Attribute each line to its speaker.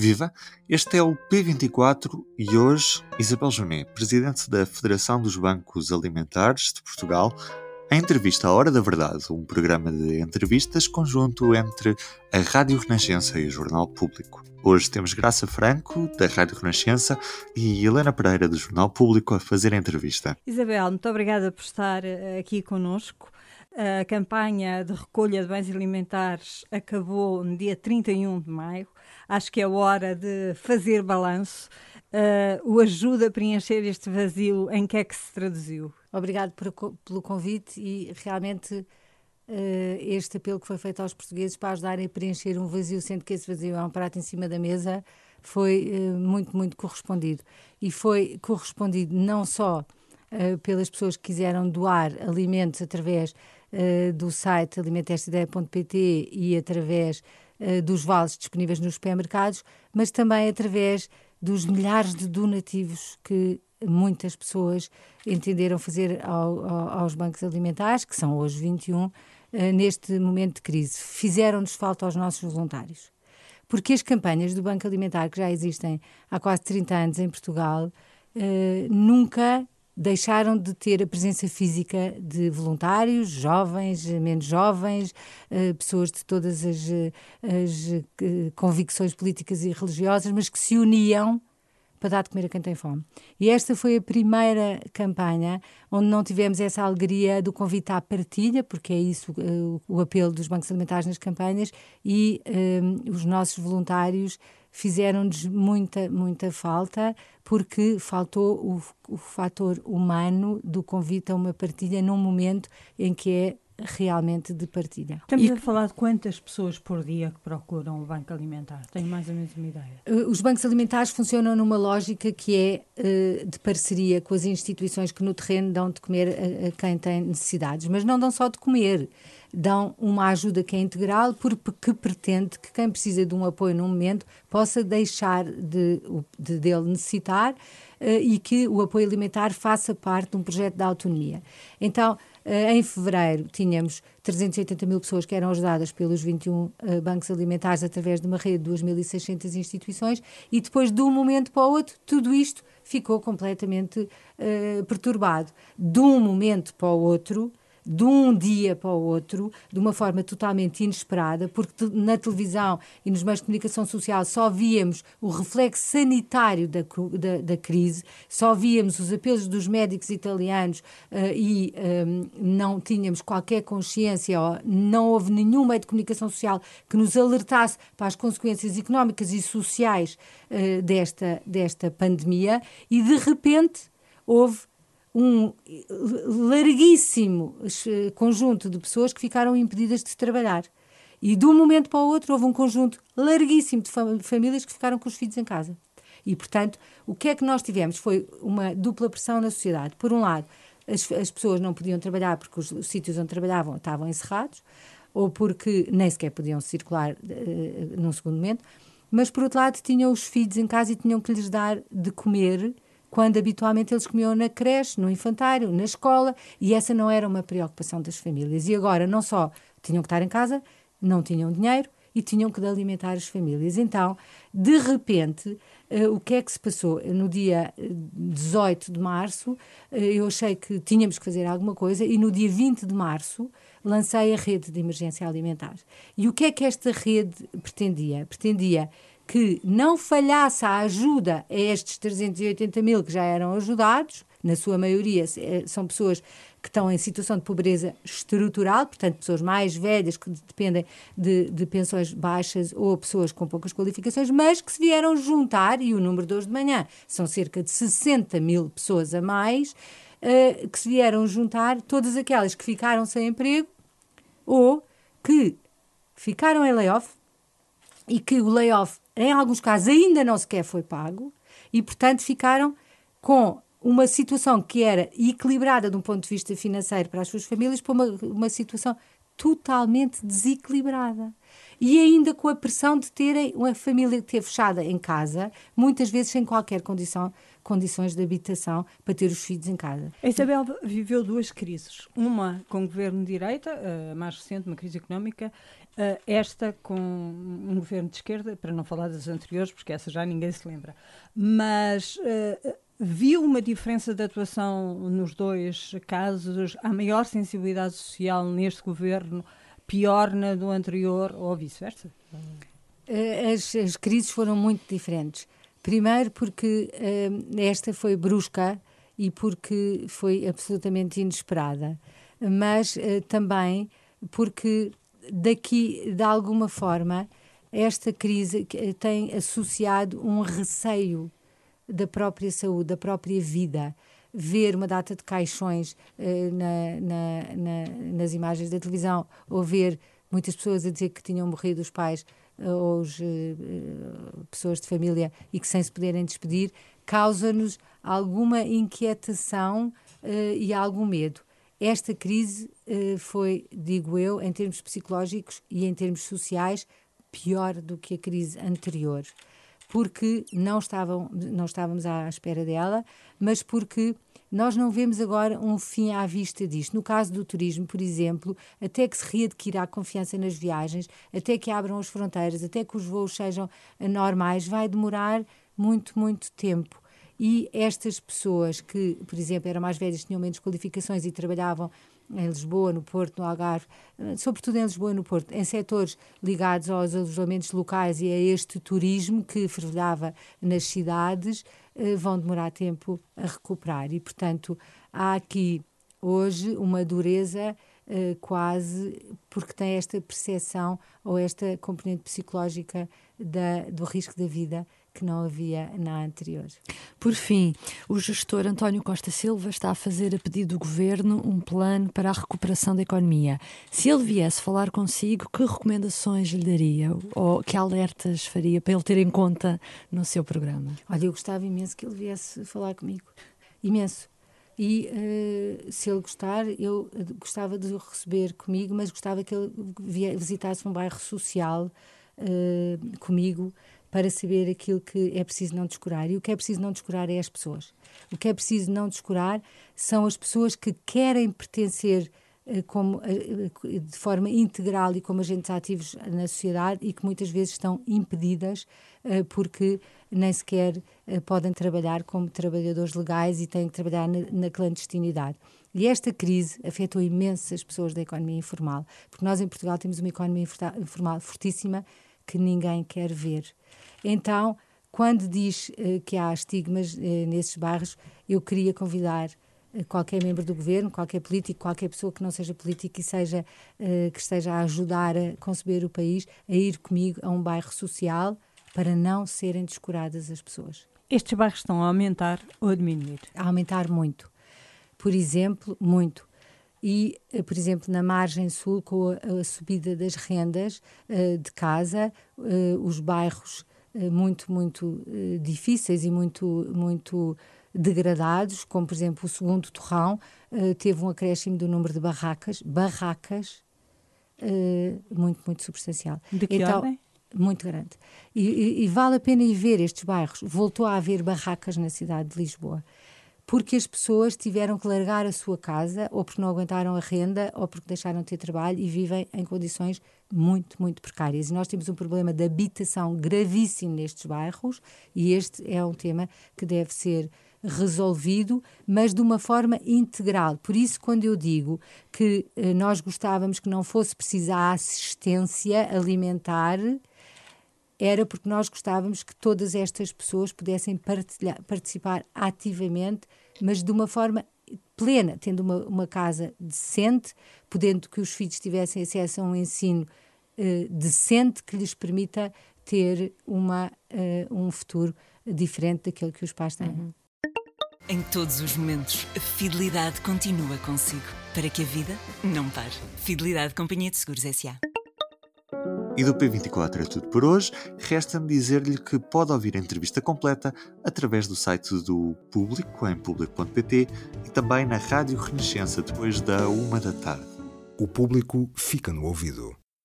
Speaker 1: Viva! Este é o P24 e hoje Isabel Junet, presidente da Federação dos Bancos Alimentares de Portugal, a entrevista à Hora da Verdade, um programa de entrevistas conjunto entre a Rádio Renascença e o Jornal Público. Hoje temos Graça Franco, da Rádio Renascença, e Helena Pereira, do Jornal Público, a fazer a entrevista.
Speaker 2: Isabel, muito obrigada por estar eh, aqui conosco. A campanha de recolha de bens alimentares acabou no dia 31 de maio. Acho que é hora de fazer balanço. Uh, o ajuda a preencher este vazio, em que é que se traduziu?
Speaker 3: Obrigado por, pelo convite e realmente uh, este apelo que foi feito aos portugueses para ajudarem a preencher um vazio, sendo que esse vazio é um prato em cima da mesa, foi uh, muito, muito correspondido. E foi correspondido não só pelas pessoas que quiseram doar alimentos através uh, do site alimentestaideia.pt e através uh, dos vales disponíveis nos supermercados, mas também através dos milhares de donativos que muitas pessoas entenderam fazer ao, ao, aos bancos alimentares, que são hoje 21, uh, eh, neste momento de crise. Fizeram-nos falta aos nossos voluntários. Porque as campanhas do Banco Alimentar, que já existem há quase 30 anos em Portugal, nunca deixaram de ter a presença física de voluntários, jovens, menos jovens, eh, pessoas de todas as, as eh, convicções políticas e religiosas, mas que se uniam para dar de comer a quem tem fome. E esta foi a primeira campanha onde não tivemos essa alegria do convite à partilha, porque é isso o apelo dos bancos alimentares nas campanhas, e os nossos voluntários fizeram-nos muita, muita falta, porque faltou o, o fator humano do convite a uma partilha num momento em que é realmente de partilha.
Speaker 2: Estamos e... a falar de quantas pessoas por dia que procuram o banco alimentar? Tenho mais ou menos uma ideia.
Speaker 3: Eh, os bancos alimentares funcionam numa lógica que é uh, de parceria com as instituições que no terreno dão de comer a, quem tem necessidades, mas não dão só de comer. Dão uma ajuda que é integral, porque pretende que quem precisa de um apoio num momento possa deixar de, de dele necessitar uh, e que o apoio alimentar faça parte de um projeto de autonomia. Então, eh, em fevereiro tínhamos 380 mil pessoas que eram ajudadas pelos 21 eh, bancos alimentares através de uma rede de 2.600 instituições e depois de um momento para o outro tudo isto ficou completamente uh, perturbado. De um momento para o outro de um dia para o outro, de uma forma totalmente inesperada, porque na televisão e nos meios de comunicação social só víamos o reflexo sanitário da, da, da crise, só víamos os apelos dos médicos italianos uh, e um, ehm, não tínhamos qualquer consciência, não houve nenhum meio de comunicação social que nos alertasse para as consequências económicas e sociais uh, desta, desta pandemia, e de repente houve um larguíssimo conjunto de pessoas que ficaram impedidas de trabalhar. E de um momento para o outro houve um conjunto larguíssimo de famílias que ficaram com os filhos em casa. E, portanto, o que é que nós tivemos? Foi uma dupla pressão na sociedade. Por um lado, as, as pessoas não podiam trabalhar porque os, os, sítios onde trabalhavam estavam encerrados, ou porque nem sequer podiam circular uh, num segundo momento, mas, por outro lado, tinham os filhos em casa e tinham que lhes dar de comer quando habitualmente eles comiam na creche, no infantário, na escola, e essa não era uma preocupação das famílias. E agora não só tinham que estar em casa, não tinham dinheiro e tinham que alimentar as famílias. Então, de repente, uh, o que é que se passou? No dia 18 de março, uh, eu achei que tínhamos que fazer alguma coisa e no dia 20 de março lancei a rede de emergência alimentar. E o que é que esta rede pretendia? Pretendia que não falhasse a ajuda a estes 380 mil que já eram ajudados, na sua maioria eh, são pessoas que estão em situação de pobreza estrutural, portanto, pessoas mais velhas que dependem de, de, pensões baixas ou pessoas com poucas qualificações, mas que se vieram juntar, e o número de hoje de manhã são cerca de 60 mil pessoas a mais, uh, que se vieram juntar, todas aquelas que ficaram sem emprego ou que ficaram em layoff e que o layoff em alguns casos ainda não sequer foi pago e, portanto, ficaram com uma situação que era equilibrada de um ponto de vista financeiro para as suas famílias para uma, uma situação totalmente desequilibrada. E ainda com a pressão de terem uma família ter fechada em casa, muitas vezes sem qualquer condição, condições de habitação para ter os filhos em casa.
Speaker 2: A Isabel viveu duas crises. Uma com o governo de direita, a mais recente, uma crise económica, esta com um governo de esquerda, para não falar das anteriores, porque essa já ninguém se lembra. Mas viu uma diferença de atuação nos dois casos? Há maior sensibilidade social neste governo, pior na do anterior ou vice-versa?
Speaker 3: Eh, as, as, crises foram muito diferentes. Primeiro, porque uh, esta foi brusca e porque foi absolutamente inesperada, mas uh, também porque daqui, de alguma forma, esta crise tem associado um receio da própria saúde, da própria vida. Ver uma data de caixões na, na, na, nas imagens da televisão, ou ver muitas pessoas a dizer que tinham morrido os pais uh, ou uh, pessoas de família e que sem se poderem despedir, causa-nos alguma inquietação e algum medo. Esta crise foi, digo eu, em termos psicológicos e em termos sociais, pior do que a crise anterior porque não, estavam, não estávamos à espera dela, mas porque nós não vemos agora um fim à vista disto. No caso do turismo, por exemplo, até que se readquira a confiança nas viagens, até que abram as fronteiras, até que os voos sejam normais, vai demorar muito, muito tempo. E estas pessoas que, por exemplo, eram mais velhas, tinham menos qualificações e trabalhavam em Lisboa, no Porto, no Algarve, sobretudo em Lisboa e no Porto, em setores ligados aos alojamentos locais e a este turismo que fervilhava nas cidades, vão demorar tempo a recuperar. E, portanto, há aqui hoje uma dureza eh, quase porque tem esta percepção ou esta componente psicológica da, do risco da vida que não havia na anterior.
Speaker 4: Por fim, o gestor António Costa Silva está a fazer a pedido do governo um plano para a recuperação da economia. Se ele viesse falar consigo, que recomendações lhe daria ou que alertas faria para ele ter em conta no seu programa?
Speaker 3: Olha, eu gostava imenso que ele viesse falar comigo. Imenso. E uh, se ele gostar, eu gostava de o receber comigo, mas gostava que ele visitasse um bairro social uh, comigo para saber aquilo que é preciso não descurar. E o que é preciso não descurar é as pessoas. O que é preciso não descurar são as pessoas que querem pertencer uh, como, uh, de forma integral e como agentes ativos na sociedade e que muitas vezes estão impedidas porque nem sequer podem trabalhar como trabalhadores legais e têm que trabalhar na, clandestinidade. E esta crise afetou imensas pessoas da economia informal, porque nós em Portugal temos uma economia informal fortíssima que ninguém quer ver. Então, quando diz uh, que há estigmas uh, nesses bairros, eu queria convidar uh, qualquer membro do governo, qualquer político, qualquer pessoa que não seja político e seja, que esteja a ajudar a conceber o país, a ir comigo a um bairro social para não serem descuradas as pessoas.
Speaker 2: Estes bairros estão a aumentar ou a diminuir?
Speaker 3: A aumentar muito. Por exemplo, muito e, eh, por exemplo, na margem sul, com a, subida das rendas uh, de casa, uh, os bairros muito, muito difíceis e muito, muito degradados, como, por exemplo, o segundo Torrão, teve um acréscimo do número de barracas, barracas, muito, muito substancial.
Speaker 2: De que então, ordem?
Speaker 3: Muito grande. E, e, e vale a pena ir ver estes bairros. Voltou a haver barracas na cidade de Lisboa porque as pessoas tiveram que largar a sua casa, ou porque não aguentaram a renda, ou porque deixaram de ter trabalho e vivem em condições muito, muito precárias. E nós temos um problema de habitação gravíssimo nestes bairros, e este é um tema que deve ser resolvido, mas de uma forma integral. Por isso, quando eu digo que eh, nós gostávamos que não fosse precisa assistência alimentar, era porque nós gostávamos que todas estas pessoas pudessem participar ativamente, mas de uma forma plena, tendo uma, uma casa decente, podendo que os filhos tivessem acesso a um ensino uh, decente que lhes permita ter uma, uh, um futuro diferente daquele que os pais têm. Uhum.
Speaker 5: Em todos os momentos, a fidelidade continua consigo, para que a vida não pare. Fidelidade Companhia de Seguros S.A.
Speaker 1: E do P24 é tudo por hoje. Resta-me dizer-lhe que pode ouvir a entrevista completa através do site do Público, em público.pt, e também na Rádio Renascença, depois da uma da tarde.
Speaker 6: o público fica no ouvido.